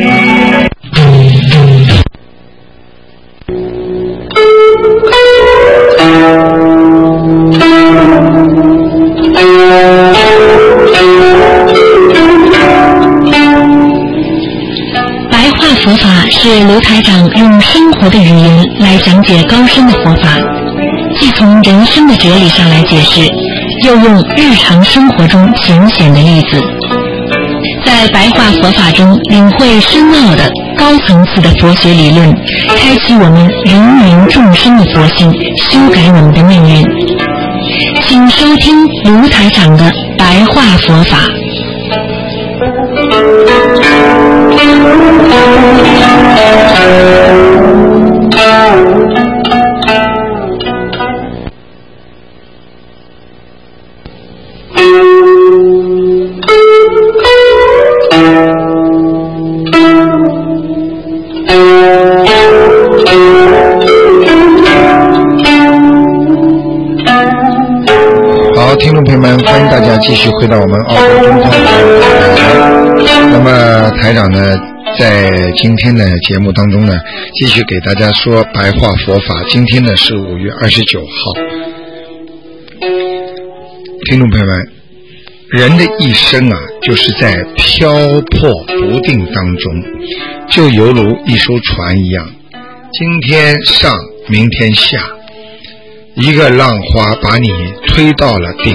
白话佛法是卢台长用生活的语言来讲解高深的佛法，既从人生的哲理上来解释，又用日常生活中浅显的例子，在白话佛法中领会深奥的高层次的佛学理论，开启我们芸芸众生的佛性，修改我们的命运。请收听卢台长的白话佛法。继续回到我们澳洲中通台。那么台长呢，在今天的节目当中呢，继续给大家说白话佛法。今天呢是五月二十九号，听众朋友们，人的一生啊，就是在漂泊不定当中，就犹如一艘船一样，今天上，明天下。一个浪花把你推到了顶，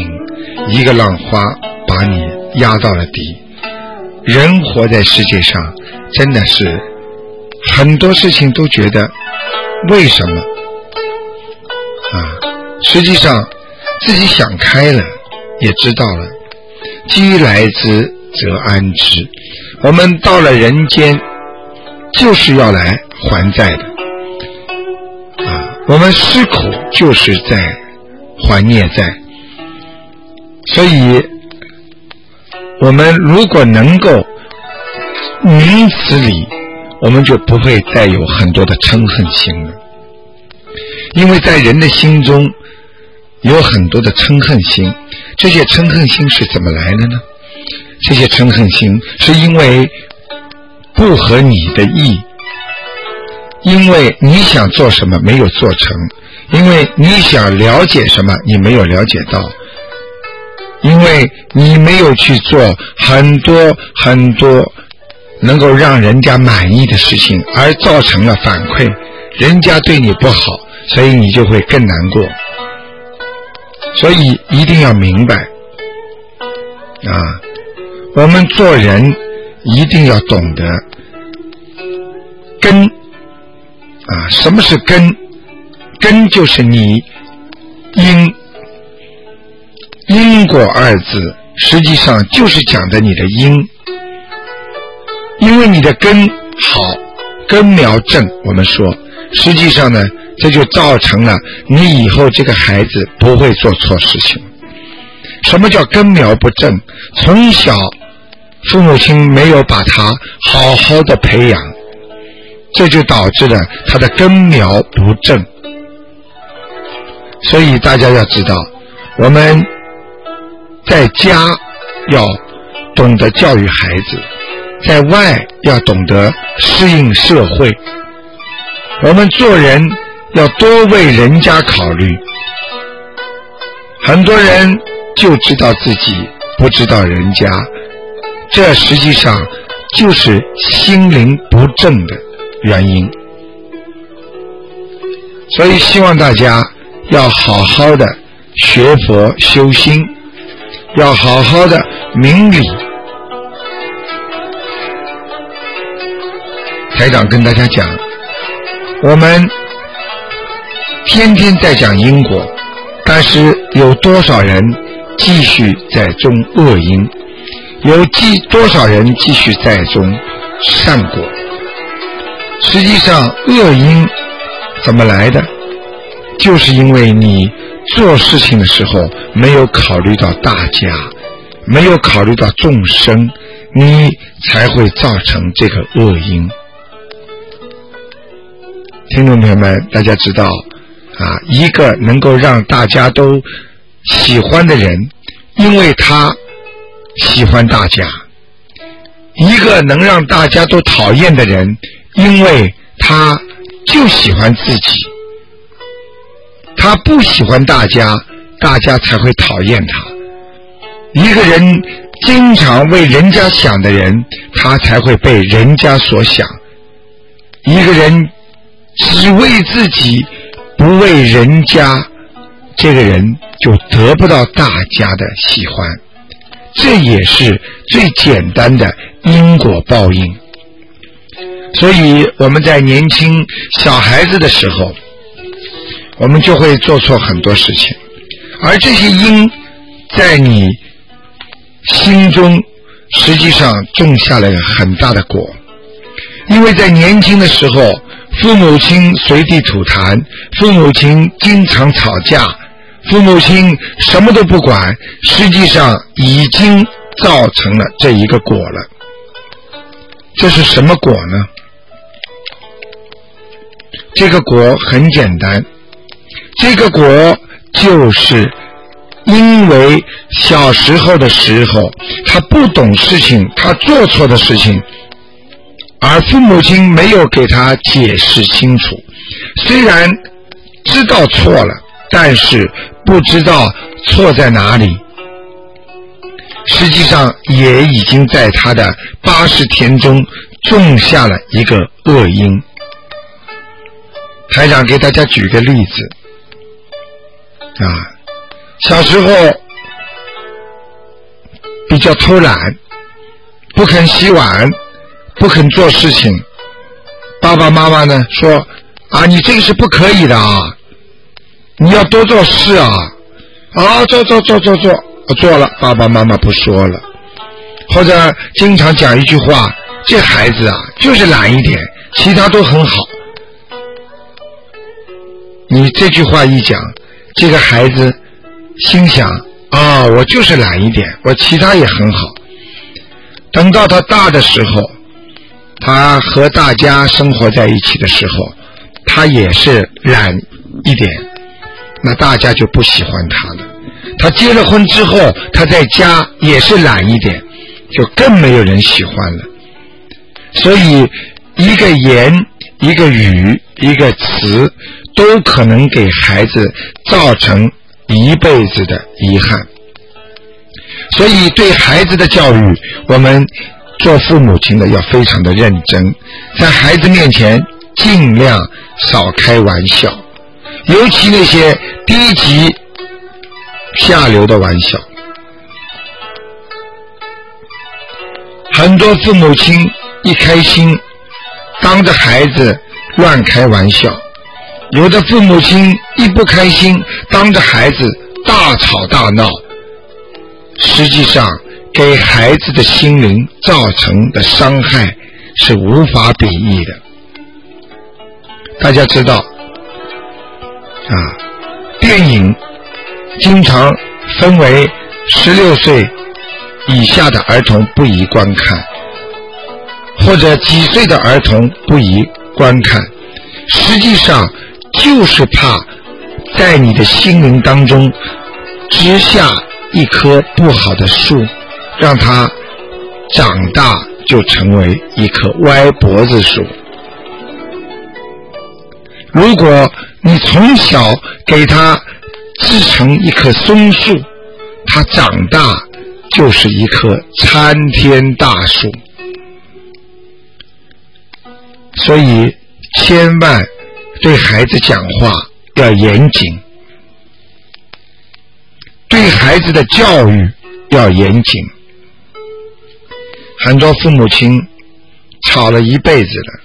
一个浪花把你压到了底。人活在世界上，真的是很多事情都觉得为什么啊？实际上自己想开了，也知道了，饥来之则安之。我们到了人间，就是要来还债的啊。我们吃苦就是在还孽债，所以，我们如果能够明此理，我们就不会再有很多的嗔恨心了。因为在人的心中有很多的嗔恨心，这些嗔恨心是怎么来的呢？这些嗔恨心是因为不合你的意。因为你想做什么没有做成，因为你想了解什么你没有了解到，因为你没有去做很多很多能够让人家满意的事情，而造成了反馈，人家对你不好，所以你就会更难过。所以一定要明白啊，我们做人一定要懂得根。啊，什么是根？根就是你因因果二字，实际上就是讲的你的因。因为你的根好，根苗正，我们说，实际上呢，这就造成了你以后这个孩子不会做错事情。什么叫根苗不正？从小父母亲没有把他好好的培养。这就导致了他的根苗不正，所以大家要知道，我们在家要懂得教育孩子，在外要懂得适应社会。我们做人要多为人家考虑，很多人就知道自己，不知道人家，这实际上就是心灵不正的。原因，所以希望大家要好好的学佛修心，要好好的明理。台长跟大家讲，我们天天在讲因果，但是有多少人继续在种恶因？有继多少人继续在种善果？实际上，恶因怎么来的？就是因为你做事情的时候没有考虑到大家，没有考虑到众生，你才会造成这个恶因。听众朋友们，大家知道啊，一个能够让大家都喜欢的人，因为他喜欢大家，一个能让大家都讨厌的人，因为他就喜欢自己，他不喜欢大家，大家才会讨厌他。一个人经常为人家想的人，他才会被人家所想。一个人只为自己，不为人家，这个人就得不到大家的喜欢。这也是最简单的因果报应。所以我们在年轻小孩子的时候，我们就会做错很多事情，而这些因在你心中实际上种下了很大的果。因为在年轻的时候，父母亲随地吐痰，父母亲经常吵架。父母亲什么都不管，实际上已经造成了这一个果了。这是什么果呢？这个果很简单，这个果就是因为小时候的时候他不懂事情，他做错的事情，而父母亲没有给他解释清楚。虽然知道错了，但是。不知道错在哪里，实际上也已经在他的八十田中种下了一个恶因。台长给大家举个例子，啊，小时候比较偷懒，不肯洗碗，不肯做事情，爸爸妈妈呢说啊，你这个是不可以的啊。你要多做事啊！啊，做做做做做，做了，爸爸妈妈不说了，或者经常讲一句话：这孩子啊，就是懒一点，其他都很好。你这句话一讲，这个孩子心想：啊，我就是懒一点，我其他也很好。等到他大的时候，他和大家生活在一起的时候，他也是懒一点。那大家就不喜欢他了。他结了婚之后，他在家也是懒一点，就更没有人喜欢了。所以，一个言、一个语、一个词，都可能给孩子造成一辈子的遗憾。所以，对孩子的教育，我们做父母亲的要非常的认真，在孩子面前尽量少开玩笑。尤其那些低级、下流的玩笑，很多父母亲一开心，当着孩子乱开玩笑；有的父母亲一不开心，当着孩子大吵大闹。实际上，给孩子的心灵造成的伤害是无法比拟的。大家知道。啊，电影经常分为十六岁以下的儿童不宜观看，或者几岁的儿童不宜观看。实际上就是怕在你的心灵当中植下一棵不好的树，让它长大就成为一棵歪脖子树。如果你从小给它制成一棵松树，它长大就是一棵参天大树。所以，千万对孩子讲话要严谨，对孩子的教育要严谨。很多父母亲吵了一辈子了。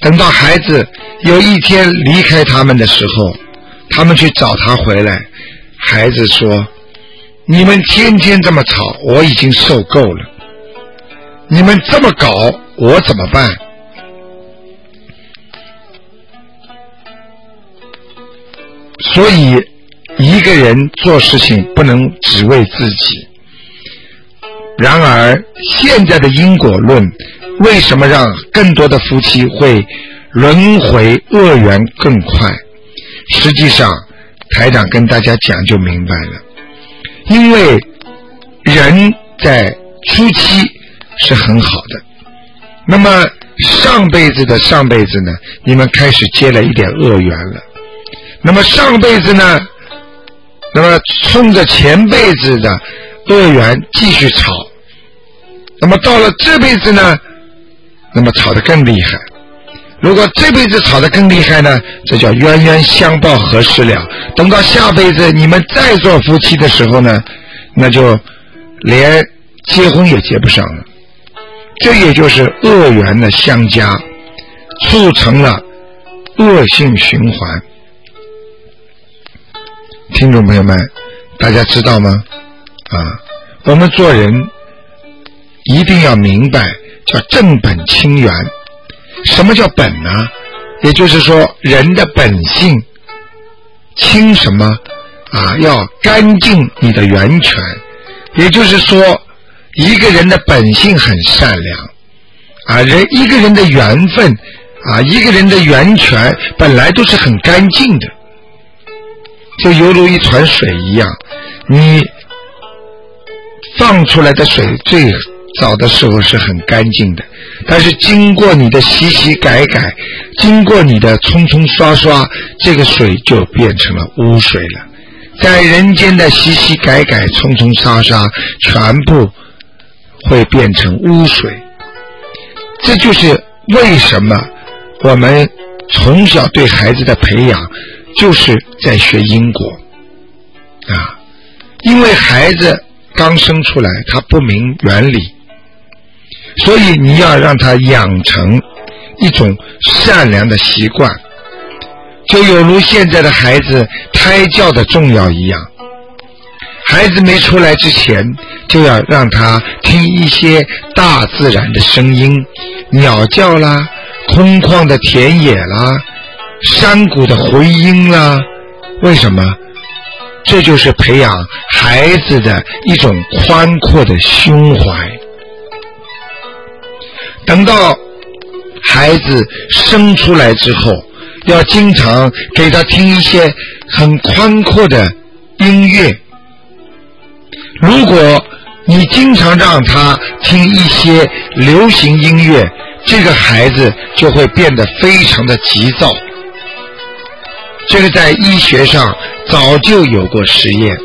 等到孩子有一天离开他们的时候，他们去找他回来，孩子说：“你们天天这么吵，我已经受够了。你们这么搞，我怎么办？”所以，一个人做事情不能只为自己。然而，现在的因果论。为什么让更多的夫妻会轮回恶缘更快？实际上，台长跟大家讲就明白了。因为人在初期是很好的，那么上辈子的上辈子呢，你们开始结了一点恶缘了。那么上辈子呢，那么冲着前辈子的恶缘继续吵。那么到了这辈子呢，那么吵得更厉害。如果这辈子吵得更厉害呢，这叫冤冤相报何时了？等到下辈子你们再做夫妻的时候呢，那就连结婚也结不上了。这也就是恶缘的相加，促成了恶性循环。听众朋友们，大家知道吗？啊，我们做人。一定要明白，叫正本清源。什么叫本呢？也就是说，人的本性清什么啊？要干净你的源泉。也就是说，一个人的本性很善良啊，人一个人的缘分啊，一个人的源泉本来都是很干净的，就犹如一团水一样，你放出来的水最。早的时候是很干净的，但是经过你的洗洗改改，经过你的冲冲刷刷，这个水就变成了污水了。在人间的洗洗改改、冲冲刷刷，全部会变成污水。这就是为什么我们从小对孩子的培养，就是在学因果啊，因为孩子刚生出来，他不明原理。所以你要让他养成一种善良的习惯，就有如现在的孩子胎教的重要一样。孩子没出来之前，就要让他听一些大自然的声音，鸟叫啦，空旷的田野啦，山谷的回音啦。为什么？这就是培养孩子的一种宽阔的胸怀。等到孩子生出来之后，要经常给他听一些很宽阔的音乐。如果你经常让他听一些流行音乐，这个孩子就会变得非常的急躁。这个在医学上早就有过实验。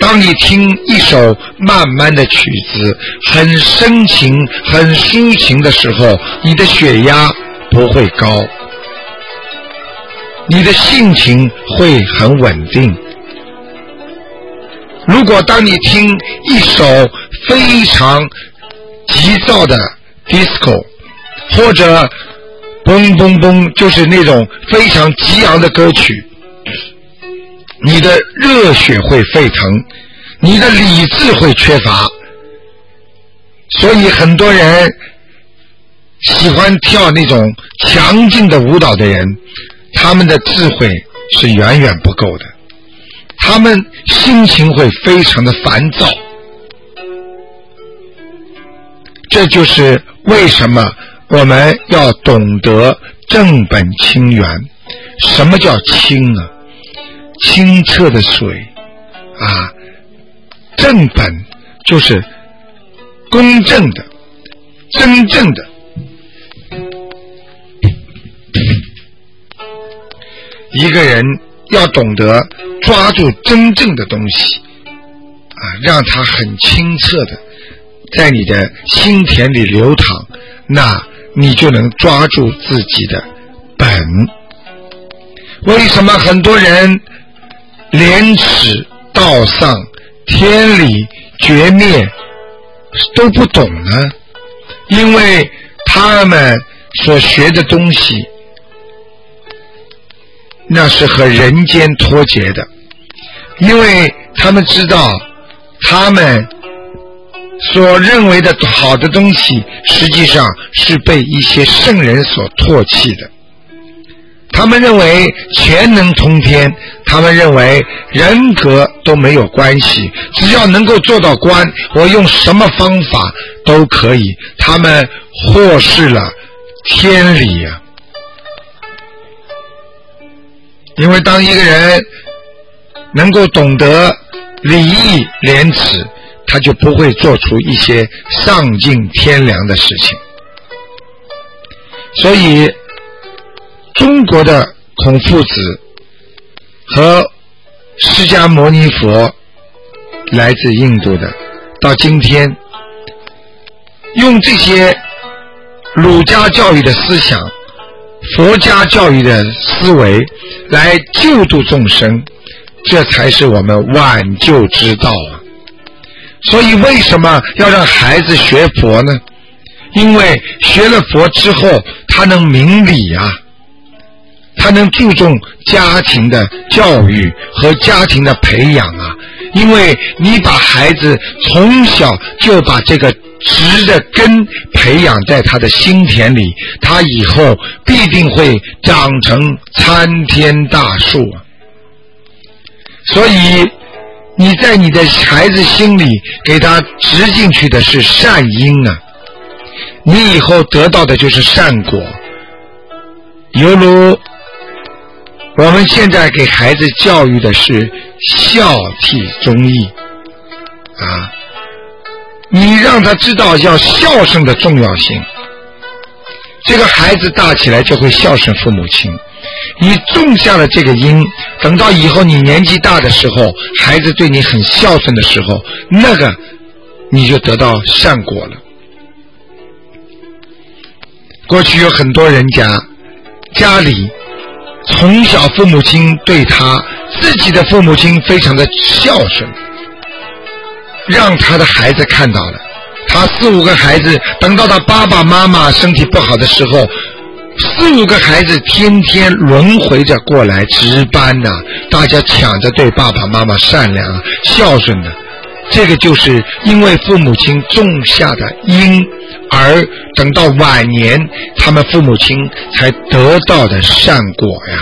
当你听一首慢慢的曲子，很深情、很抒情的时候，你的血压不会高，你的性情会很稳定。如果当你听一首非常急躁的 disco，或者嘣嘣嘣，就是那种非常激昂的歌曲。你的热血会沸腾，你的理智会缺乏，所以很多人喜欢跳那种强劲的舞蹈的人，他们的智慧是远远不够的，他们心情会非常的烦躁，这就是为什么我们要懂得正本清源。什么叫清呢？清澈的水啊，正本就是公正的、真正的。一个人要懂得抓住真正的东西啊，让它很清澈的在你的心田里流淌，那你就能抓住自己的本。为什么很多人？廉耻、道丧、天理、绝灭都不懂呢，因为他们所学的东西，那是和人间脱节的，因为他们知道，他们所认为的好的东西，实际上是被一些圣人所唾弃的。他们认为钱能通天，他们认为人格都没有关系，只要能够做到官，我用什么方法都可以。他们忽视了天理呀，因为当一个人能够懂得礼义廉耻，他就不会做出一些丧尽天良的事情。所以中国的孔夫子和释迦牟尼佛来自印度的，到今天用这些儒家教育的思想、佛家教育的思维来救度众生，这才是我们挽救之道啊！所以，为什么要让孩子学佛呢？因为学了佛之后，他能明理啊，他能注重家庭的教育和家庭的培养啊。因为你把孩子从小就把这个直的根培养在他的心田里，他以后必定会长成参天大树。所以。你在你的孩子心里给他植进去的是善因啊，你以后得到的就是善果。犹如我们现在给孩子教育的是孝悌忠义啊，你让他知道要孝顺的重要性，这个孩子大起来就会孝顺父母亲。你种下了这个因，等到以后你年纪大的时候，孩子对你很孝顺的时候，那个你就得到善果了。过去有很多人家家里从小父母亲对他自己的父母亲非常的孝顺，让他的孩子看到了，他四五个孩子，等到他爸爸妈妈身体不好的时候。四五个孩子天天轮回着过来值班呐，大家抢着对爸爸妈妈善良孝顺的，这个就是因为父母亲种下的因，而等到晚年他们父母亲才得到的善果呀。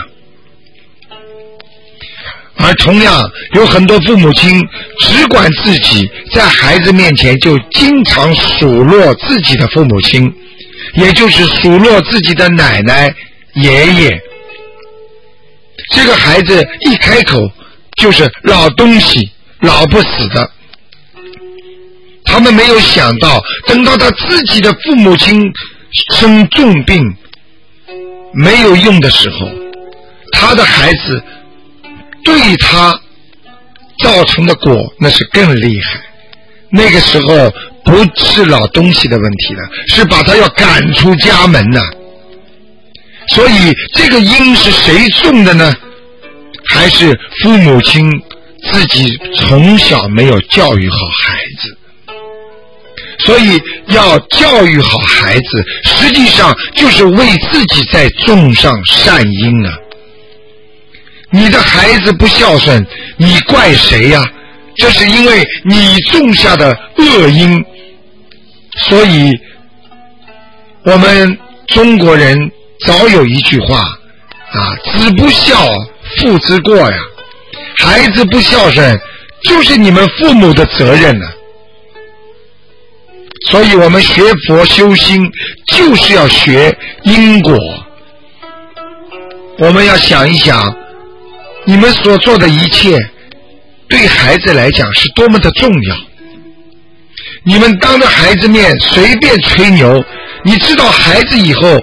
而同样有很多父母亲只管自己，在孩子面前就经常数落自己的父母亲。也就是数落自己的奶奶、爷爷，这个孩子一开口就是老东西、老不死的。他们没有想到，等到他自己的父母亲生重病没有用的时候，他的孩子对他造成的果那是更厉害。那个时候。不是老东西的问题了，是把他要赶出家门呐。所以这个因是谁种的呢？还是父母亲自己从小没有教育好孩子？所以要教育好孩子，实际上就是为自己在种上善因啊。你的孩子不孝顺，你怪谁呀？这是因为你种下的恶因。所以，我们中国人早有一句话啊：“子不孝，父之过呀。”孩子不孝顺，就是你们父母的责任呢。所以我们学佛修心，就是要学因果。我们要想一想，你们所做的一切，对孩子来讲是多么的重要。你们当着孩子面随便吹牛，你知道孩子以后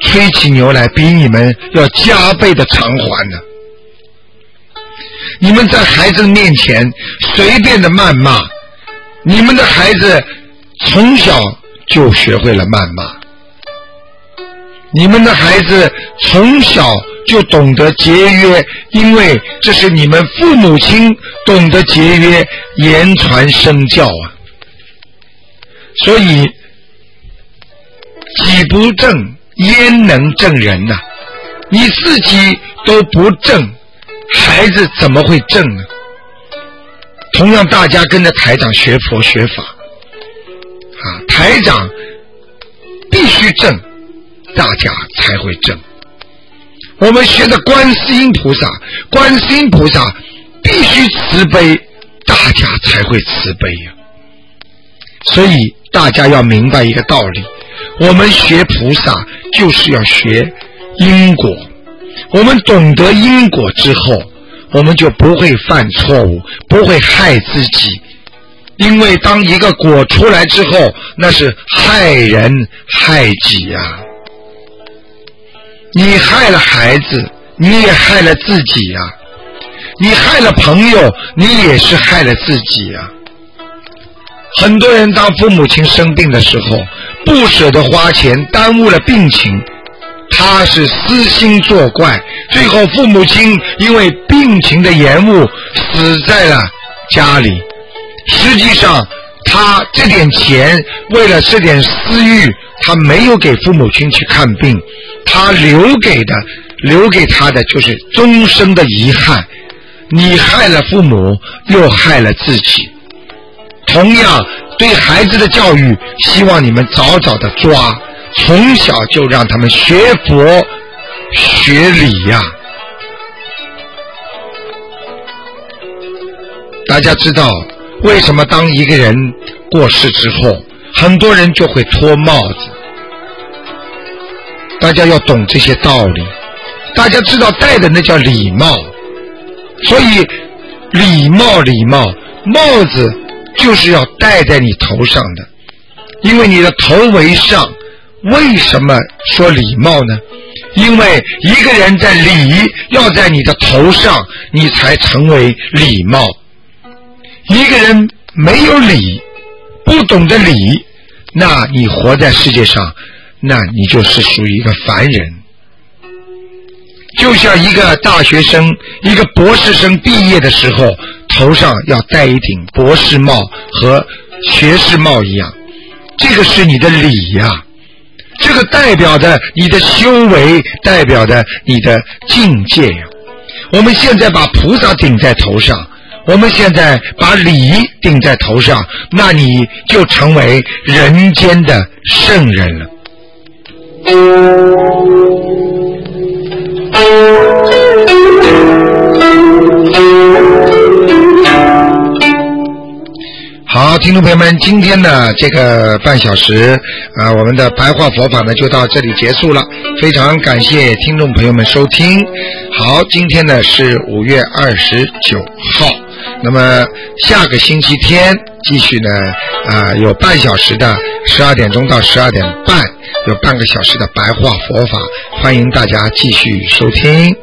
吹起牛来比你们要加倍的偿还呢。你们在孩子面前随便的谩骂，你们的孩子从小就学会了谩骂。你们的孩子从小就懂得节约，因为这是你们父母亲懂得节约，言传身教啊。所以，己不正，焉能正人呐？你自己都不正，孩子怎么会正呢？同样，大家跟着台长学佛学法，啊，台长必须正，大家才会正。我们学的观世音菩萨，观世音菩萨必须慈悲，大家才会慈悲呀。所以。大家要明白一个道理：我们学菩萨就是要学因果。我们懂得因果之后，我们就不会犯错误，不会害自己。因为当一个果出来之后，那是害人害己呀。你害了孩子，你也害了自己呀。你害了朋友，你也是害了自己呀。很多人当父母亲生病的时候，不舍得花钱，耽误了病情，他是私心作怪，最后父母亲因为病情的延误，死在了家里。实际上，他这点钱为了这点私欲，他没有给父母亲去看病，他留给的，留给他的就是终生的遗憾。你害了父母，又害了自己。同样，对孩子的教育，希望你们早早的抓，从小就让他们学佛、学理呀。大家知道，为什么当一个人过世之后，很多人就会脱帽子？大家要懂这些道理。大家知道戴的那叫礼帽。所以，礼帽，礼帽，帽子就是要戴在你头上的，因为你的头为上。为什么说礼貌呢？因为一个人在礼要在你的头上，你才成为礼貌。一个人没有礼，不懂得礼，那你活在世界上，那你就是属于一个凡人。就像一个大学生、一个博士生毕业的时候，头上要戴一顶博士帽和学士帽一样，这个是你的礼呀，这个代表着你的修为，代表着你的境界呀。我们现在把菩萨顶在头上，我们现在把礼顶在头上，那你就成为人间的圣人了。好，听众朋友们，今天的这个半小时啊，我们的白话佛法呢就到这里结束了。非常感谢听众朋友们收听。好，今天呢是五月二十九号，那么下个星期天继续呢啊有半小时的十二点钟到十二点半有半个小时的白话佛法，欢迎大家继续收听。